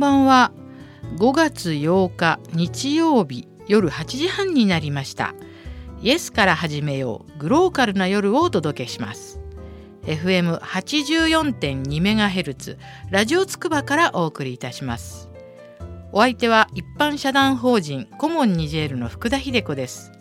んばんは。5月8日日曜日夜8時半になりました。イエスから始めようグローカルな夜をお届けします。FM84.2MHz ラジオつくばからお送りいたします。お相手は一般社団法人コモンニジェールの福田秀子です。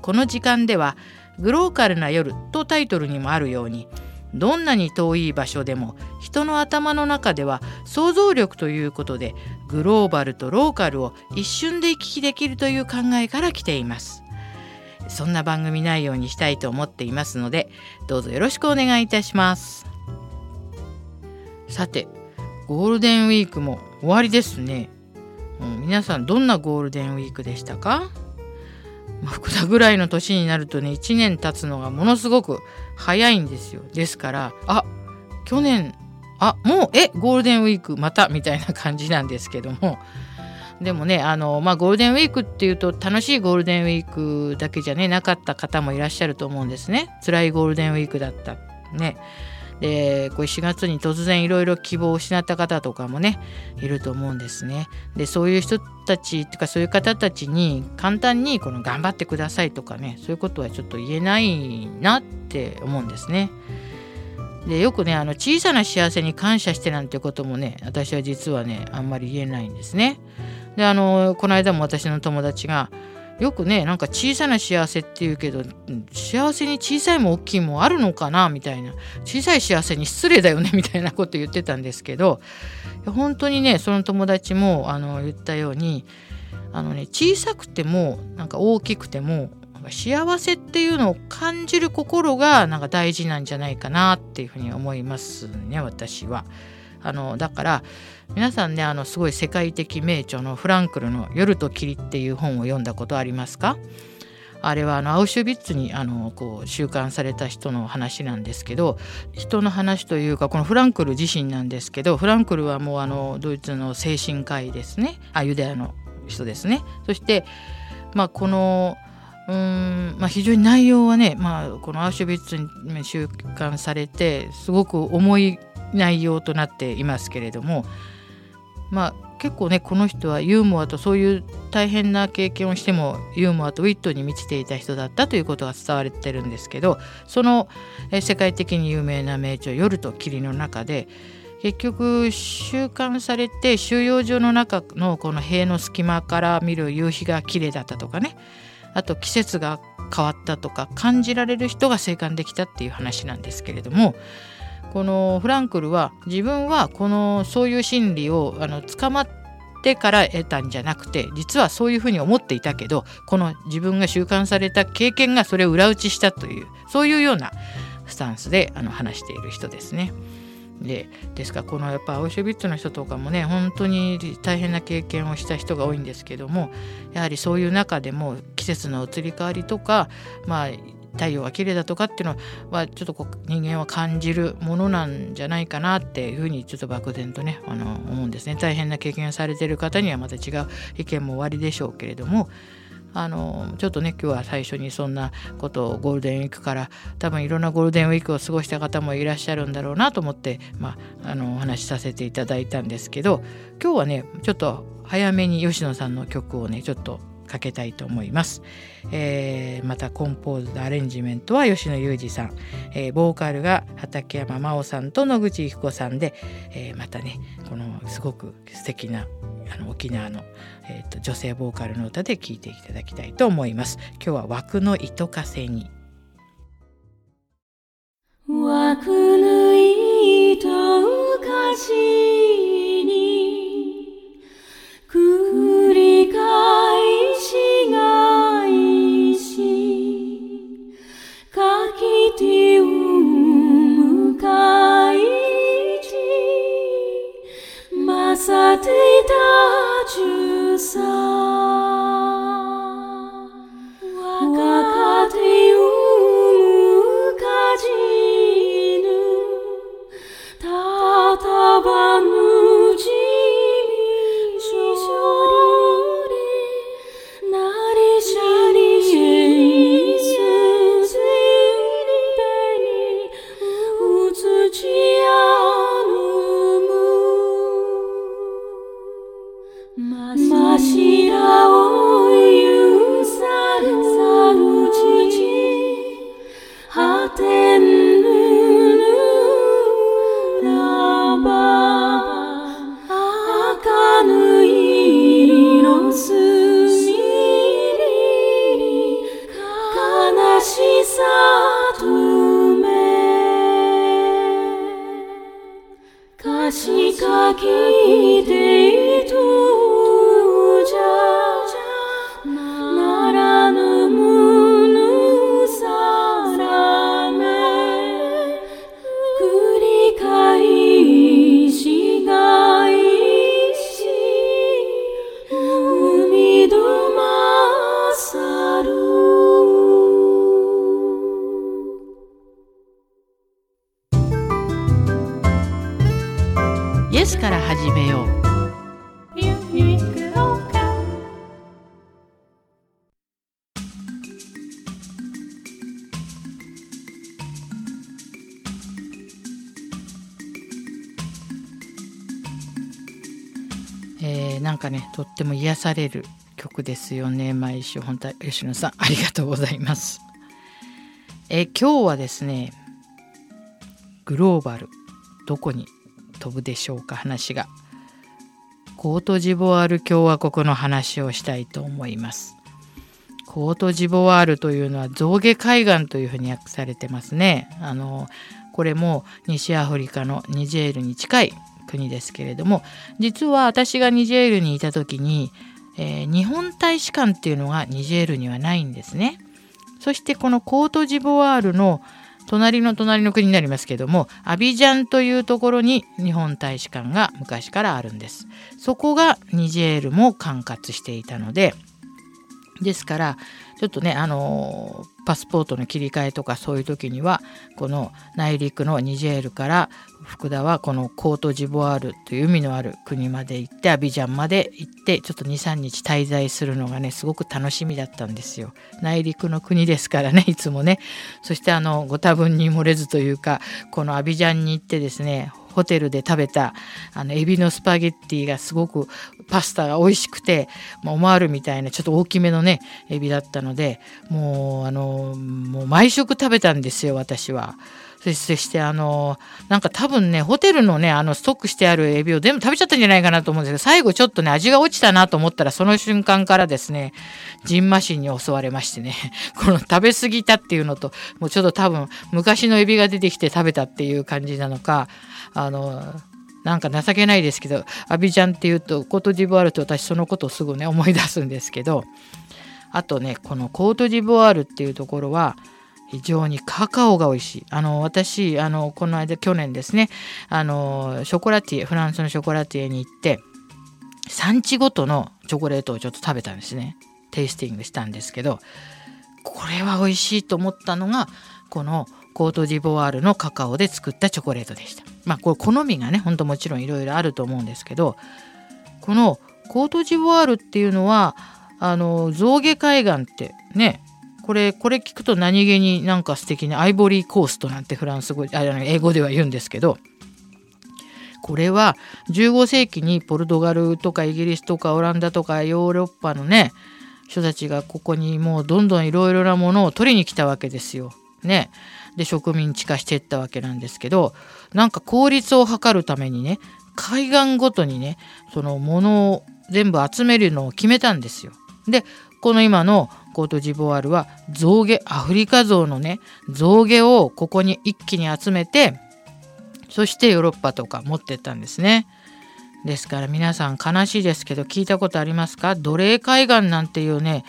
この時間ではグローカルな夜とタイトルにもあるようにどんなに遠い場所でも人の頭の中では想像力ということでグローバルとローカルを一瞬で行き来できるという考えから来ています。そんな番組内容にしたいと思っていますのでどうぞよろしくお願いいたします。さてゴールデンウィークも終わりですね、うん、皆さんどんなゴールデンウィークでしたか？まあ、福田ぐらいの年になるとね1年経つのがものすごく早いんですよ。ですからあ去年あもうえゴールデンウィークまたみたいな感じなんですけども。でもねあの、まあ、ゴールデンウィークっていうと楽しいゴールデンウィークだけじゃねなかった方もいらっしゃると思うんですね。辛いゴールデンウィークだった。ね。でこれ4月に突然いろいろ希望を失った方とかもねいると思うんですね。でそういう人たちっていうかそういう方たちに簡単にこの頑張ってくださいとかねそういうことはちょっと言えないなって思うんですね。でよくねあの小さな幸せに感謝してなんてこともね私は実はねあんまり言えないんですね。であのこの間も私の友達がよくねなんか小さな幸せっていうけど幸せに小さいも大きいもあるのかなみたいな小さい幸せに失礼だよね みたいなこと言ってたんですけど本当にねその友達もあの言ったようにあのね小さくてもなんか大きくても幸せっていうのを感じる心がなんか大事なんじゃないかなっていうふうに思いますね私は。あのだから皆さんねあのすごい世界的名著のフランクルの「夜と霧」っていう本を読んだことありますか？あれはあのアウシュビッツにあのこう収監された人の話なんですけど人の話というかこのフランクル自身なんですけどフランクルはもうあのドイツの精神科医ですね。あユダヤの人ですね。そしてまあこのうんまあ、非常に内容はね、まあ、このアウシュビッツに収監されてすごく重い内容となっていますけれどもまあ結構ねこの人はユーモアとそういう大変な経験をしてもユーモアとウィットに満ちていた人だったということが伝われてるんですけどその世界的に有名な名著「夜と霧」の中で結局収監されて収容所の中のこの塀の隙間から見る夕日が綺麗だったとかね。あと季節が変わったとか感じられる人が生還できたっていう話なんですけれどもこのフランクルは自分はこのそういう心理をあの捕まってから得たんじゃなくて実はそういうふうに思っていたけどこの自分が収監された経験がそれを裏打ちしたというそういうようなスタンスであの話している人ですね。でですからこのやっぱアウシュビッツの人とかもね本当に大変な経験をした人が多いんですけどもやはりそういう中でも季節の移り変わりとかまあ太陽が綺麗だとかっていうのはちょっとこう人間は感じるものなんじゃないかなっていうふうにちょっと漠然とねあの思うんですね。大変な経験をされてる方にはまた違う意見もおありでしょうけれどもあのちょっとね今日は最初にそんなことをゴールデンウィークから多分いろんなゴールデンウィークを過ごした方もいらっしゃるんだろうなと思って、まあ、あのお話しさせていただいたんですけど今日はねちょっと早めに吉野さんの曲をねちょっとかけたいと思います。えー、またコンポーズアレンジメントは吉野裕二さん、えー、ボーカルが畠山真央さんと野口育子さんで、えー、またねこのすごく素敵なあの沖縄の、えーと、女性ボーカルの歌で聴いていただきたいと思います。今日は枠の糸かせに枠の糸かせに繰り返さていたじゅさ sa tume Kashi kakite itu えーなんかねとっても癒される曲ですよね毎週本当吉野さんありがとうございます。えー今日はですねグローバルどこに飛ぶでしょうか話がコートジボワール共和国の話をしたいと思います。コートジボワールというのは象牙海岸というふうに訳されてますね。あのこれも西アフリカのニジェールに近い国ですけれども実は私がニジェールにいた時に、えー日本大使館っていうのがニジェールにはないんですね。そしてこのコートジボワールの隣の隣の国になりますけどもアビジャンというところに日本大使館が昔からあるんです。そこがニジェールも管轄していたのでですからちょっとねあのパスポートの切り替えとかそういう時にはこの内陸のニジェールから福田はこのコートジボワールという海のある国まで行ってアビジャンまで行ってちょっと23日滞在するのがねすごく楽しみだったんですよ。内陸の国ですからね いつもね。そしてあのご多分に漏れずというかこのアビジャンに行ってですねホテルで食べたあのエビのスパゲッティがすごくパスタが美味しくて、まあ、オマールみたいなちょっと大きめのねエビだったのでもうあのもう毎食食べたんですよ私は。そしてあのなんか多分ねホテルのねあのストックしてあるエビを全部食べちゃったんじゃないかなと思うんですけど最後ちょっとね味が落ちたなと思ったらその瞬間からですねジンマシンに襲われましてね この食べ過ぎたっていうのともうちょっと多分昔のエビが出てきて食べたっていう感じなのかあのなんか情けないですけどアビジャンっていうとコートジボワールと私そのことをすぐね思い出すんですけどあとねこのコートジボワールっていうところは非常にカカオが美味しい。あの私あのこの間去年ですねあのショコラティエフランスのショコラティエに行って産地ごとのチョコレートをちょっと食べたんですね。テイスティングしたんですけどこれは美味しいと思ったのがこのコートジボワールのカカオで作ったチョコレートでした。まあこれ好みがねほんともちろんいろいろあると思うんですけどこのコートジボワールっていうのはあの象牙海岸ってねこれこれ聞くと何気になんか素敵なアイボリーコーストなんてフランス語あ英語では言うんですけどこれは15世紀にポルトガルとかイギリスとかオランダとかヨーロッパのね人たちがここにもうどんどんいろいろなものを取りに来たわけですよ。ね。で植民地化していったわけなんですけどなんか効率を図るためにね海岸ごとにねそのものを全部集めるのを決めたんですよ。でこの今のコートジボワールは象牙アフリカ象のね象牙をここに一気に集めてそしてヨーロッパとか持ってったんですね。ですから皆さん悲しいですけど聞いたことありますか？奴隷海岸なんていうね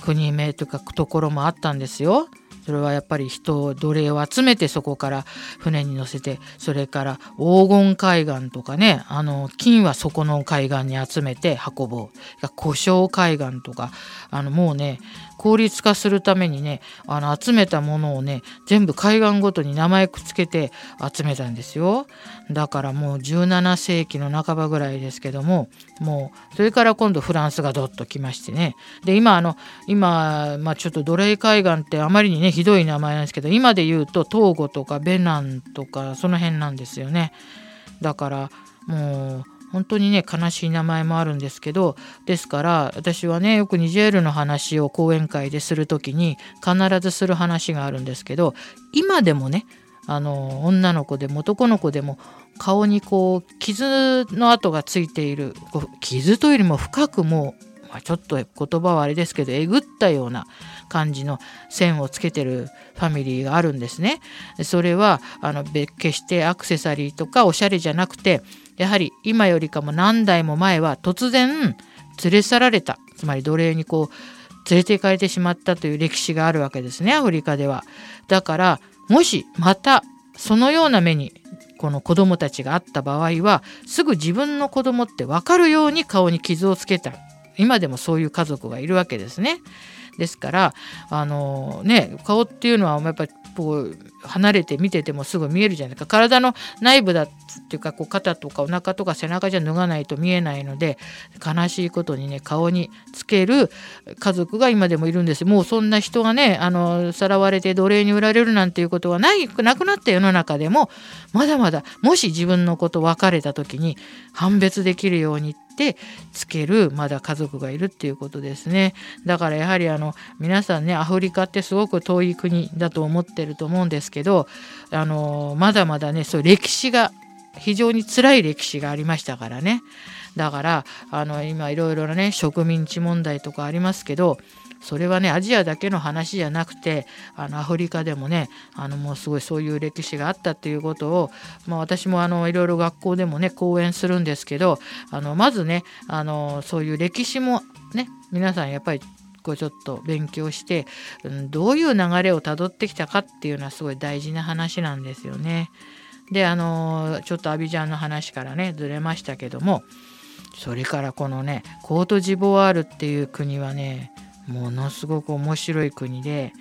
国名とかところもあったんですよ。それはやっぱり人を奴隷を集めてそこから船に乗せてそれから黄金海岸とかねあの金はそこの海岸に集めて運ぼう。故障海岸とかあのもうね効率化するためにねあの集めたものをね全部海岸ごとに名前くっつけて集めたんですよ。だからもう17世紀の半ばぐらいですけどももうそれから今度フランスがどっと来ましてね。で今あの今、まあ、ちょっと奴隷海岸ってあまりにねひどい名前なんですけど今で言うとトーゴとかベナンとかその辺なんですよね。だからもう本当にね悲しい名前もあるんですけどですから私はねよくニジェールの話を講演会でする時に必ずする話があるんですけど今でもねあの女の子でも男の子でも顔にこう傷の跡がついている傷というよりも深くもうまあ、ちょっと言葉はあれですけどえぐったような感じの線をつけてるファミリーがあるんですね。それはあの決してアクセサリーとかおしゃれじゃなくてやはり今よりかも何代も前は突然連れ去られたつまり奴隷にこう連れて行かれてしまったという歴史があるわけですねアフリカでは。だからもしまたそのような目にこの子供たちがあった場合はすぐ自分の子供って分かるように顔に傷をつけた今でもそういう家族がいるわけですね。ですからあのね顔っていうのはやっぱりこう離れて見ててもすぐ見えるじゃないか。体の内部だっていうかこう肩とかお腹とか背中じゃ脱がないと見えないので悲しいことにね顔につける家族が今でもいるんです。もうそんな人がねあのさらわれて奴隷に売られるなんていうことはないなくなった世の中でもまだまだもし自分のこと別れた時に判別できるようにってつけるまだ家族がいるっていうことですね。だからやはりあの皆さんねアフリカってすごく遠い国だと思ってると思うんですけどあのまだまだねそういう歴史が非常に辛い歴史がありましたからね。だからあの今いろいろなね植民地問題とかありますけどそれはねアジアだけの話じゃなくてあのアフリカでもねあのもうすごいそういう歴史があったっていうことを、まあ、私もあのいろいろ学校でもね講演するんですけどあのまずねあのそういう歴史もね皆さんやっぱりこうちょっと勉強して、うん、どういう流れをたどってきたかっていうのはすごい大事な話なんですよね。であのちょっとアビジャンの話からねずれましたけどもそれからこのねコートジボワールっていう国はねものすごく面白い国で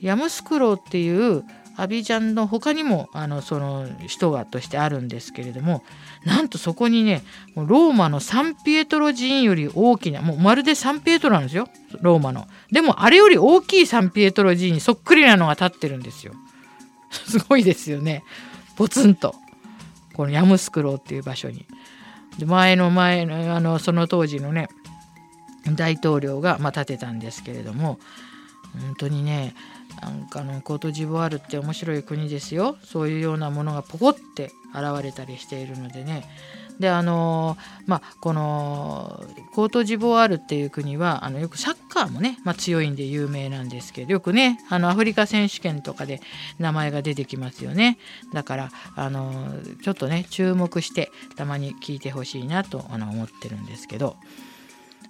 ヤムスクローっていうアビジャンの他にもあのその首都がとしてあるんですけれどもなんとそこにねローマのサンピエトロ寺院より大きなもうまるでサンピエトロなんですよローマの。でもあれより大きいサンピエトロ寺院にそっくりなのが建ってるんですよ。すごいですよね。ポツンと。このヤムスクローっていう場所に。で前の前のあのその当時のね大統領が、まあ、建てたんですけれども本当にねなんかのコートジボワールって面白い国ですよ。そういうようなものがポコって現れたりしているのでね。であのまあこのコートジボワールっていう国はあのよくサッカーもね、まあ、強いんで有名なんですけどよくねあのアフリカ選手権とかで名前が出てきますよね。だからあのちょっとね注目してたまに聞いてほしいなとあの思ってるんですけど。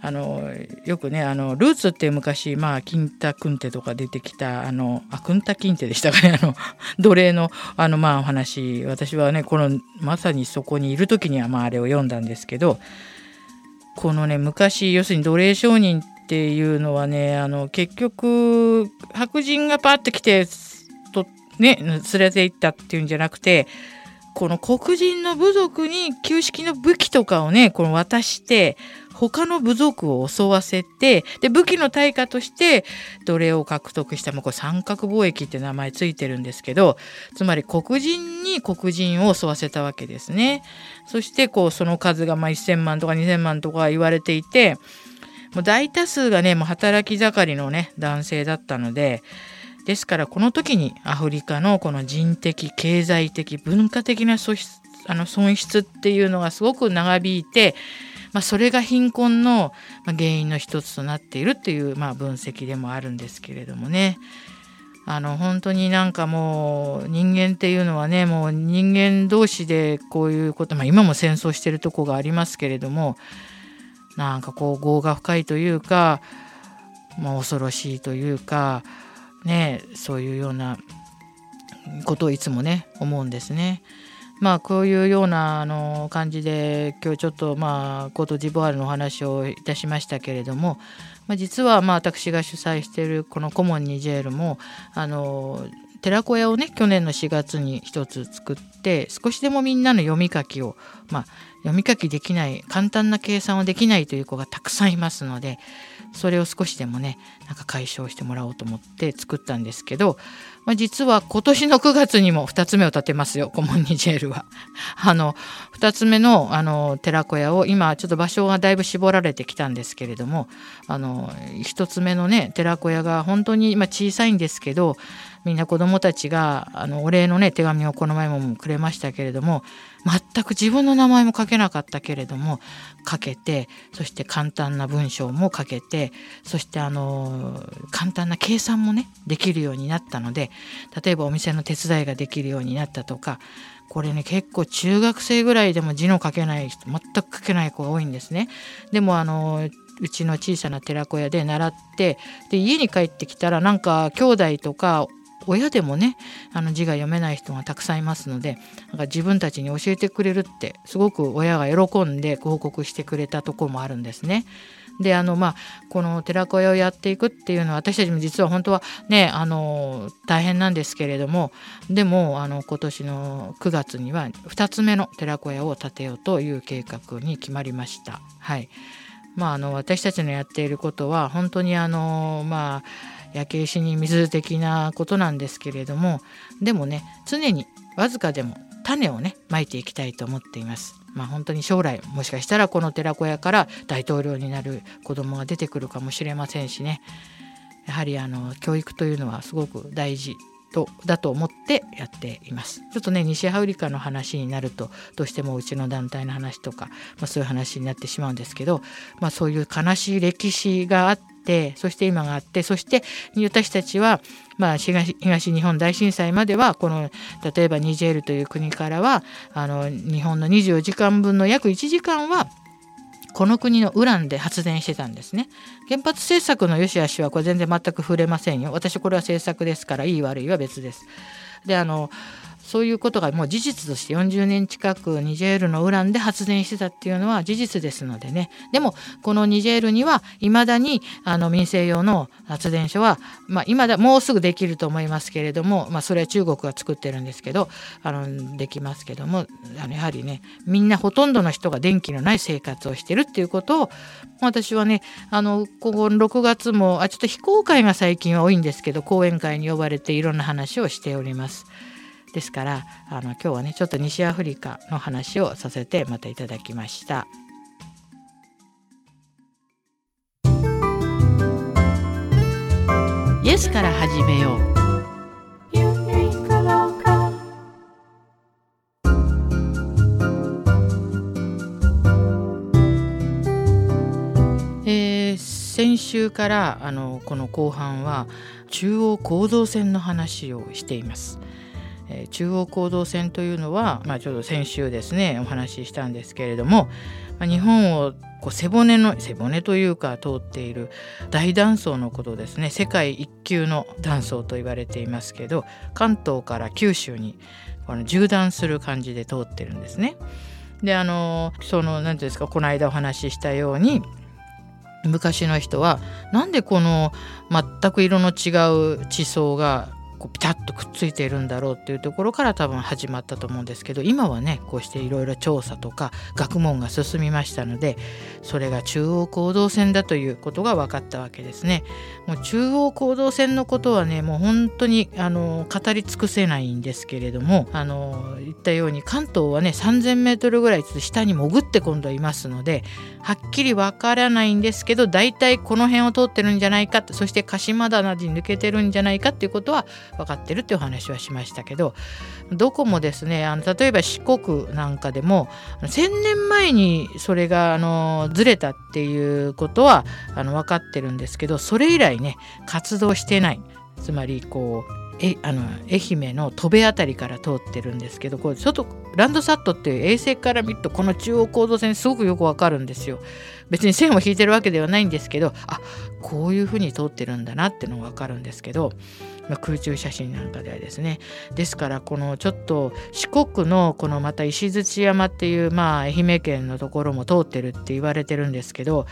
あのよくねあのルーツって昔まあキンタクンテとか出てきたあのあクンタキンテでしたかねあの 奴隷のあのまあお話。私はねこのまさにそこにいる時にはまああれを読んだんですけどこのね昔要するに奴隷商人っていうのはねあの結局白人がパッて来てとね連れて行ったっていうんじゃなくてこの黒人の部族に旧式の武器とかをねこの渡して他の部族を襲わせてで武器の対価として奴隷を獲得したもうこれ三角貿易って名前ついてるんですけどつまり黒人に黒人を襲わせたわけですね。そしてこうその数がまあ1,000万とか2,000万とか言われていてもう大多数がねもう働き盛りのね男性だったので。ですからこの時にアフリカのこの人的経済的文化的な損失あの損失っていうのがすごく長引いてまあ、それが貧困の原因の一つとなっているっていう、まあ、分析でもあるんですけれどもね。あの本当になんかもう人間っていうのはねもう人間同士でこういうこと、まあ、今も戦争してるとこがありますけれどもなんかこう業が深いというか、まあ、恐ろしいというかねそういうようなことをいつもね思うんですね。まあこういうようなあの感じで今日ちょっとまあコートジボワールのお話をいたしましたけれども、まあ、実はまあ私が主催しているこのコモンニジェールもあの寺子屋をね去年の4月に一つ作って少しでもみんなの読み書きをまあ読み書きできない簡単な計算をできないという子がたくさんいますのでそれを少しでもねなんか解消してもらおうと思って作ったんですけど、まあ、実は今年の9月にも2つ目を立てますよコモンニジェールは。あの2つ目のあの寺子屋を今ちょっと場所がだいぶ絞られてきたんですけれどもあの1つ目のね寺子屋が本当に今小さいんですけどみんな子どもたちがあのお礼のね手紙をこの前もくれましたけれども全く自分の名前も書けなかったけれども書けてそして簡単な文章も書けてそしてあの簡単な計算もねできるようになったので例えばお店の手伝いができるようになったとかこれね結構中学生ぐらいでも字の書けない人全く書けない子が多いんですね。でもあのうちの小さな寺子屋で習ってで家に帰ってきたらなんか兄弟とか親でもねあの字が読めない人がたくさんいますのでなんか自分たちに教えてくれるってすごく親が喜んで報告してくれたとこもあるんですね。であのまあこの寺子屋をやっていくっていうのは私たちも実は本当はねあの大変なんですけれどもでもあの今年の9月には2つ目の寺子屋を建てようという計画に決まりました。はいまあ、あの私たちのやっていることは本当にあのまあ焼け石に水的なことなんですけれどもでもね常にわずかでも種をねまいていきたいと思っています。まあ本当に将来もしかしたらこの寺子屋から大統領になる子供が出てくるかもしれませんしねやはりあの教育というのはすごく大事とだと思ってやっています。ちょっとね西アフリカの話になるとどうしてもうちの団体の話とか、まあ、そういう話になってしまうんですけど、まあ、そういう悲しい歴史があってそして今があってそして私たちは、まあ、東日本大震災まではこの例えばニジェールという国からはあの日本の24時間分の約1時間はこの国のウランで発電してたんですね。原発政策の良し悪しはこれ全然全く触れませんよ。私これは政策ですからいい悪いは別です。であのそういうことがもう事実として40年近くニジェールのウランで発電してたっていうのは事実ですのでねでもこのニジェールにはいまだにあの民生用の発電所は、まあ、今だもうすぐできると思いますけれども、まあ、それは中国が作ってるんですけどあのできますけどもあのやはりねみんなほとんどの人が電気のない生活をしてるっていうことを私はねあのここ6月もあちょっと非公開が最近は多いんですけど講演会に呼ばれていろんな話をしております。ですからあの今日はねちょっと西アフリカの話をさせてまたいただきました。イエスから始めよう。えー、先週からあのこの後半は中央構造線の話をしています。え中央行動線というのは、まあ、ちょっと先週ですねお話ししたんですけれども、まあ、日本をこう背骨の背骨というか通っている大断層のことですね世界一級の断層と言われていますけど関東から九州にこの縦断する感じで通ってるんですね。であのその何て言うんですかこの間お話ししたように昔の人はなんでこの全く色の違う地層がこうピタッとくっついているんだろうっていうところから多分始まったと思うんですけど今はねこうしていろいろ調査とか学問が進みましたのでそれが中央行動線だということが分かったわけですね。もう中央行動線のことはねもう本当にあの語り尽くせないんですけれどもあの言ったように関東はね 3,000m ぐらい下に潜って今度はいますのではっきり分からないんですけど大体この辺を通ってるんじゃないかそして鹿島棚に抜けてるんじゃないかっていうことは分かってるっていう話はしましたけどどこもですねあの例えば四国なんかでも1,000年前にそれがあのずれたっていうことはあの分かってるんですけどそれ以来ね活動してないつまりこうえあの愛媛の戸部辺りから通ってるんですけどこれ外ランドサットっていう衛星から見るとこの中央高度線すごくよくわかるんですよ。別に線を引いてるわけではないんですけどあこういうふうに通ってるんだなっていうのがわかるんですけどまあ、空中写真なんかではですねですからこのちょっと四国のこのまた石鎚山っていうまあ愛媛県のところも通ってるって言われてるんですけど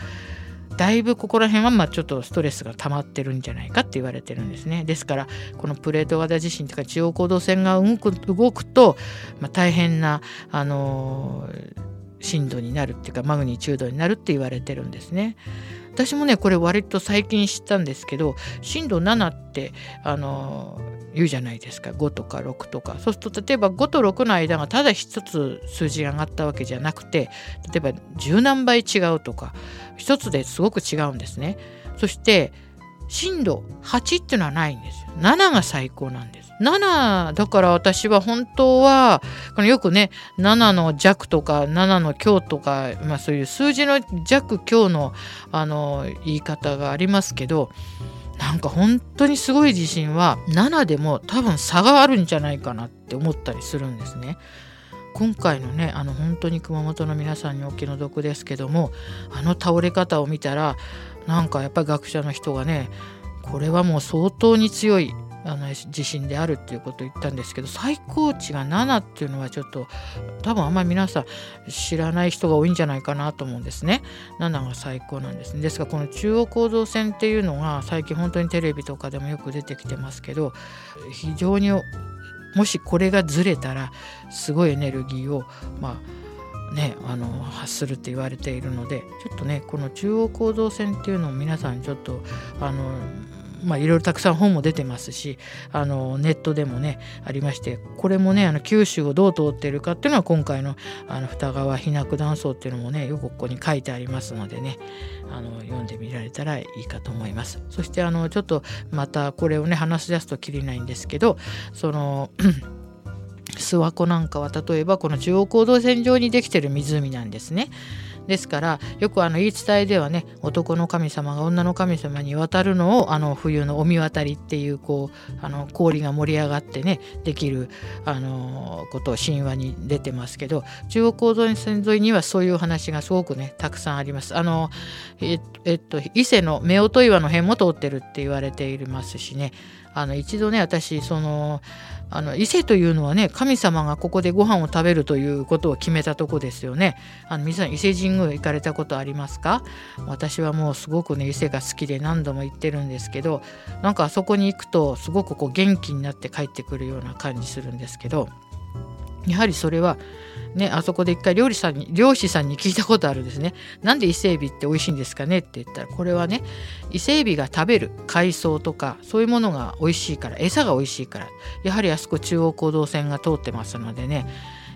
だいぶここら辺はまあちょっとストレスが溜まってるんじゃないかって言われてるんですねですからこのプレート型地震とか中央行動線が動く動くと、まあ、大変なあのー、震度になるっていうかマグニチュードになるって言われてるんですね。私もねこれ割と最近知ったんですけど震度7ってあの言うじゃないですか。5とか6とか。そうすると例えば5と6の間がただ一つ数字が上がったわけじゃなくて例えば十何倍違うとか一つですごく違うんですね。そして震度8っていうのはないんです。よ7が最高なんです。7だから私は本当はこのよくね7の弱とか7の強とか、まあ、そういう数字の弱強のあの言い方がありますけどなんか本当にすごい地震は7でも多分差があるんじゃないかなって思ったりするんですね。今回のねあの本当に熊本の皆さんにお気の毒ですけどもあの倒れ方を見たらなんかやっぱり学者の人がねこれはもう相当に強いあの地震であるっていうことを言ったんですけど最高値が7っていうのはちょっと多分あんまり皆さん知らない人が多いんじゃないかなと思うんですね。7が最高なんですですがこの中央構造線っていうのが最近本当にテレビとかでもよく出てきてますけど非常にもしこれがずれたらすごいエネルギーをまあね、あの発するって言われているのでちょっとねこの中央構造線っていうのを皆さんちょっとあのまあ、いろいろたくさん本も出てますしあのネットでもねありましてこれもねあの九州をどう通ってるかっていうのは今回のあの二川避難断層っていうのもねよくここに書いてありますのでねあの読んでみられたらいいかと思います。そしてあのちょっとまたこれをね話し出すときりないんですけどその 諏訪湖なんかは例えばこの中央行動線上にできてる湖なんですね。ですからよくあの言い伝えではね男の神様が女の神様に渡るのをあの冬のお見渡りっていうこうあの氷が盛り上がってねできるあのことを神話に出てますけど中央構造線沿いにはそういう話がすごくねたくさんあります。あのええっと伊勢の夫婦岩の辺も通ってるって言われていますしねあの一度ね私そのあの伊勢というのはね神様がここでご飯を食べるということを決めたとこですよね。あの皆さん伊勢神宮行かれたことありますか？私はもうすごくね伊勢が好きで何度も行ってるんですけどなんかあそこに行くとすごくこう元気になって帰ってくるような感じするんですけどやはりそれはね、あそこで一回料理さんに漁師さんに聞いたことあるんですね。なんで伊勢エビって美味しいんですかねって言ったらこれはね伊勢エビが食べる海藻とかそういうものが美味しいから餌が美味しいからやはりあそこ中央行動線が通ってますのでね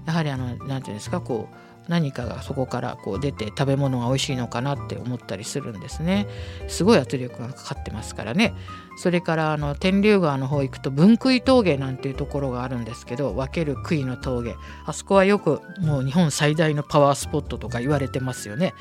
やはりあの何て言うんですかこう何かがそこからこう出て食べ物が美味しいのかなって思ったりするんですね。すごい圧力がかかってますからね。それからあの天竜川の方行くと分杭峠なんていうところがあるんですけど分ける杭の峠。あそこはよくもう日本最大のパワースポットとか言われてますよね。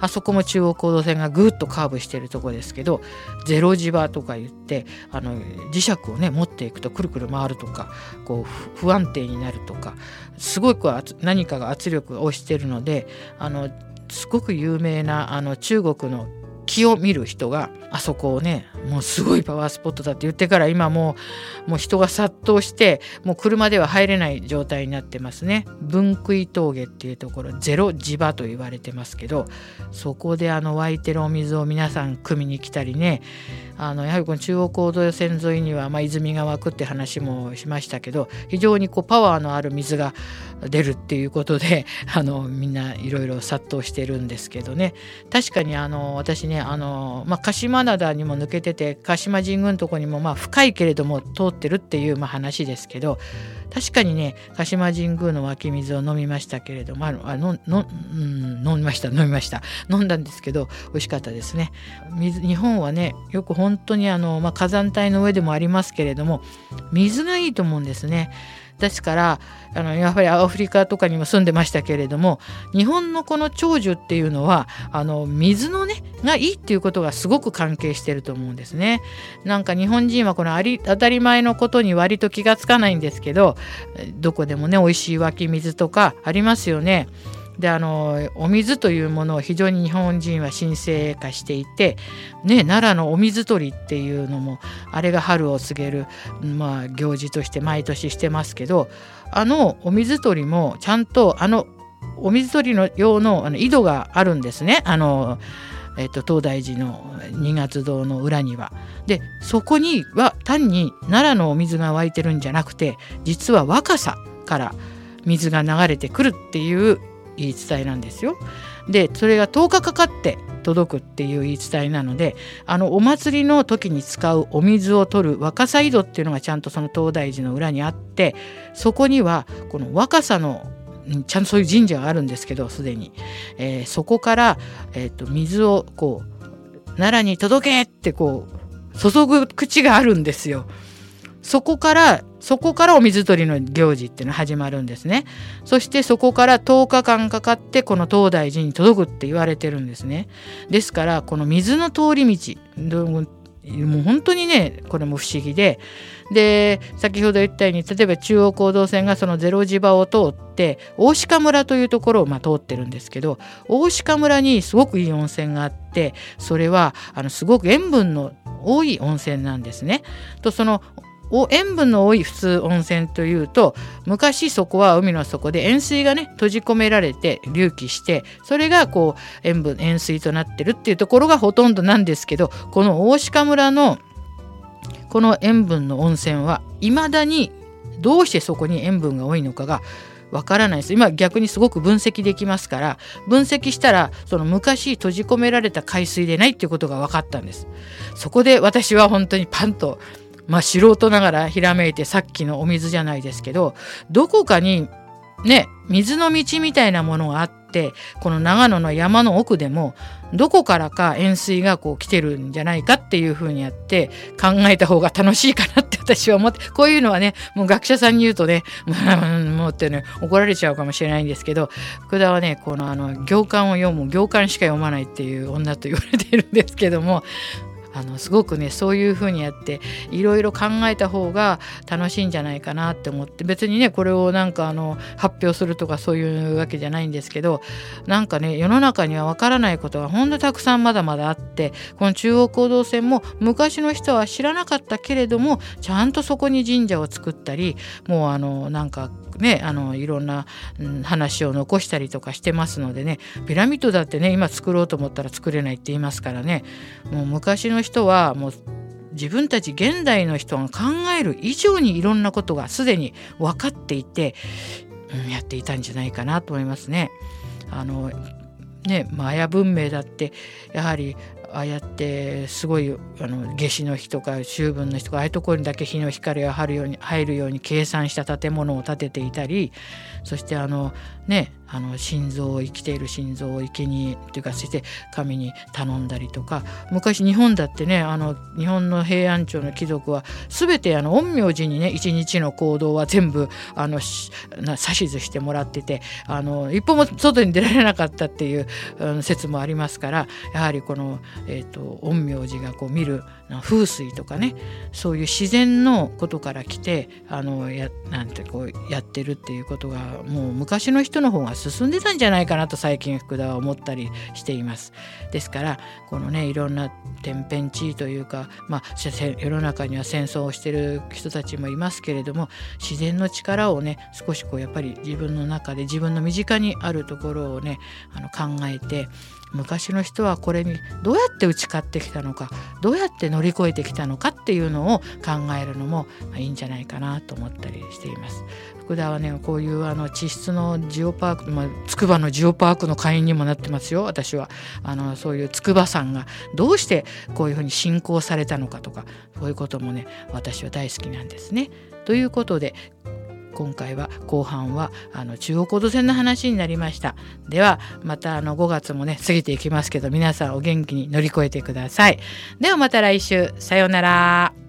あそこも中央高度線がぐっとカーブしてるとこですけどゼロ磁場とか言ってあの磁石をね持っていくとくるくる回るとかこう不安定になるとかすごく何かが圧力をしてるのであのすごく有名なあの中国の木を見る人があそこをねもうすごいパワースポットだって言ってから今もうもう人が殺到してもう車では入れない状態になってますね。分杭峠っていうところゼロ磁場と言われてますけどそこであの湧いてるお水を皆さん汲みに来たりねあのやはりこの中央高度線沿いには、まあ、泉が湧くって話もしましたけど非常にこうパワーのある水が出るっていうことで あのみんないろいろ殺到してるんですけどね。確かにあの私ねあの、まあ、鹿島灘にも抜けてて鹿島神宮のとこにもまあ深いけれども通ってるっていうまあ話ですけど確かにね鹿島神宮の湧き水を飲みましたけれどもあのの、飲みました飲みました。飲んだんですけど美味しかったですね。水日本はねよく本当にあの、まあ、火山帯の上でもありますけれども水がいいと思うんですね。ですからあのやはりアフリカとかにも住んでましたけれども日本のこの長寿っていうのはあの水のねがいいっていうことがすごく関係してると思うんですね。なんか日本人はこのあり当たり前のことに割と気がつかないんですけどどこでもね美味しい湧き水とかありますよね。であのお水というものを非常に日本人は神聖化していて、ね、奈良のお水取りっていうのもあれが春を告げる、まあ、行事として毎年してますけどあのお水取りもちゃんとあのお水取りの用のあの井戸があるんですね。あのえっと、東大寺の二月堂の裏には。でそこには単に奈良のお水が湧いてるんじゃなくて実は若さから水が流れてくるっていう言い伝えなんですよ。でそれが10日かかって届くっていう言い伝えなのであのお祭りの時に使うお水を取る若狭井戸っていうのがちゃんとその東大寺の裏にあってそこにはこの若狭のちゃんとそういう神社があるんですけどすでに、えー、そこから、えーと、水をこう奈良に届けってこう注ぐ口があるんですよ。そこからそこからお水取りの行事っていうのが始まるんですね。そしてそこから10日間かかってこの東大寺に届くって言われてるんですね。ですからこの水の通り道もう本当にねこれも不思議でで先ほど言ったように例えば中央行動線がそのゼロ磁場を通って大鹿村というところをまあ通ってるんですけど大鹿村にすごくいい温泉があってそれはあのすごく塩分の多い温泉なんですね。とその塩分の多い普通温泉というと昔そこは海の底で塩水がね閉じ込められて隆起してそれがこう塩分塩水となってるっていうところがほとんどなんですけどこの大鹿村のこの塩分の温泉はいまだにどうしてそこに塩分が多いのかがわからないです。今逆にすごく分析できますから分析したらその昔閉じ込められた海水でないっていうことが分かったんです。そこで私は本当にパンとまあ素人ながらひらめいてさっきのお水じゃないですけどどこかにね水の道みたいなものがあってこの長野の山の奥でもどこからか塩水がこう来てるんじゃないかっていうふうにやって考えた方が楽しいかなって私は思ってこういうのはねもう学者さんに言うとね もうってね怒られちゃうかもしれないんですけど福田はねこのあの行間を読む行間しか読まないっていう女と言われているんですけどもあのすごくねそういうふうにやっていろいろ考えた方が楽しいんじゃないかなって思って別にねこれをなんかあの発表するとかそういうわけじゃないんですけどなんかね世の中にはわからないことがほんとたくさんまだまだあってこの中央行動線も昔の人は知らなかったけれどもちゃんとそこに神社を作ったりもうあのなんかねあのいろんな、うん、話を残したりとかしてますのでねピラミッドだってね今作ろうと思ったら作れないって言いますからねもう昔の人はもう自分たち現代の人が考える以上にいろんなことがすでに分かっていて、うん、やっていたんじゃないかなと思いますね。あのねマヤ文明だってやはりああやってすごいあの夏至の日とか秋分の日とかああいうところにだけ日の光が入るように入るように計算した建物を建てていたりそしてあのねあの心臓を生きている心臓を生贄というかそして神に頼んだりとか昔日本だってねあの日本の平安朝の貴族は全てあの陰陽師にね一日の行動は全部あの指図してもらっててあの一歩も外に出られなかったっていう、うん、説もありますからやはりこの、えーと、陰陽師がこう見る風水とかねそういう自然のことから来てあのやなんてこうやってるっていうことがもう昔の人の方が進んでたんじゃないかなと最近福田は思ったりしています。ですからこのねいろんな天変地異というか、まあ、世の中には戦争をしてる人たちもいますけれども自然の力をね少しこうやっぱり自分の中で自分の身近にあるところをねあの考えて昔の人はこれにどうやって打ち勝ってきたのかどうやって乗り越えてきたのかっていうのを考えるのもいいんじゃないかなと思ったりしています。福田はねこういうあの地質のジオパーク、まあ、筑波のジオパークの会員にもなってますよ私はあのそういう筑波山がどうしてこういうふうに信仰されたのかとかそういうこともね私は大好きなんですね。ということで今回は後半はあの中央高度線の話になりました。ではまたあの5月もね過ぎていきますけど皆さんお元気に乗り越えてください。ではまた来週。さようなら。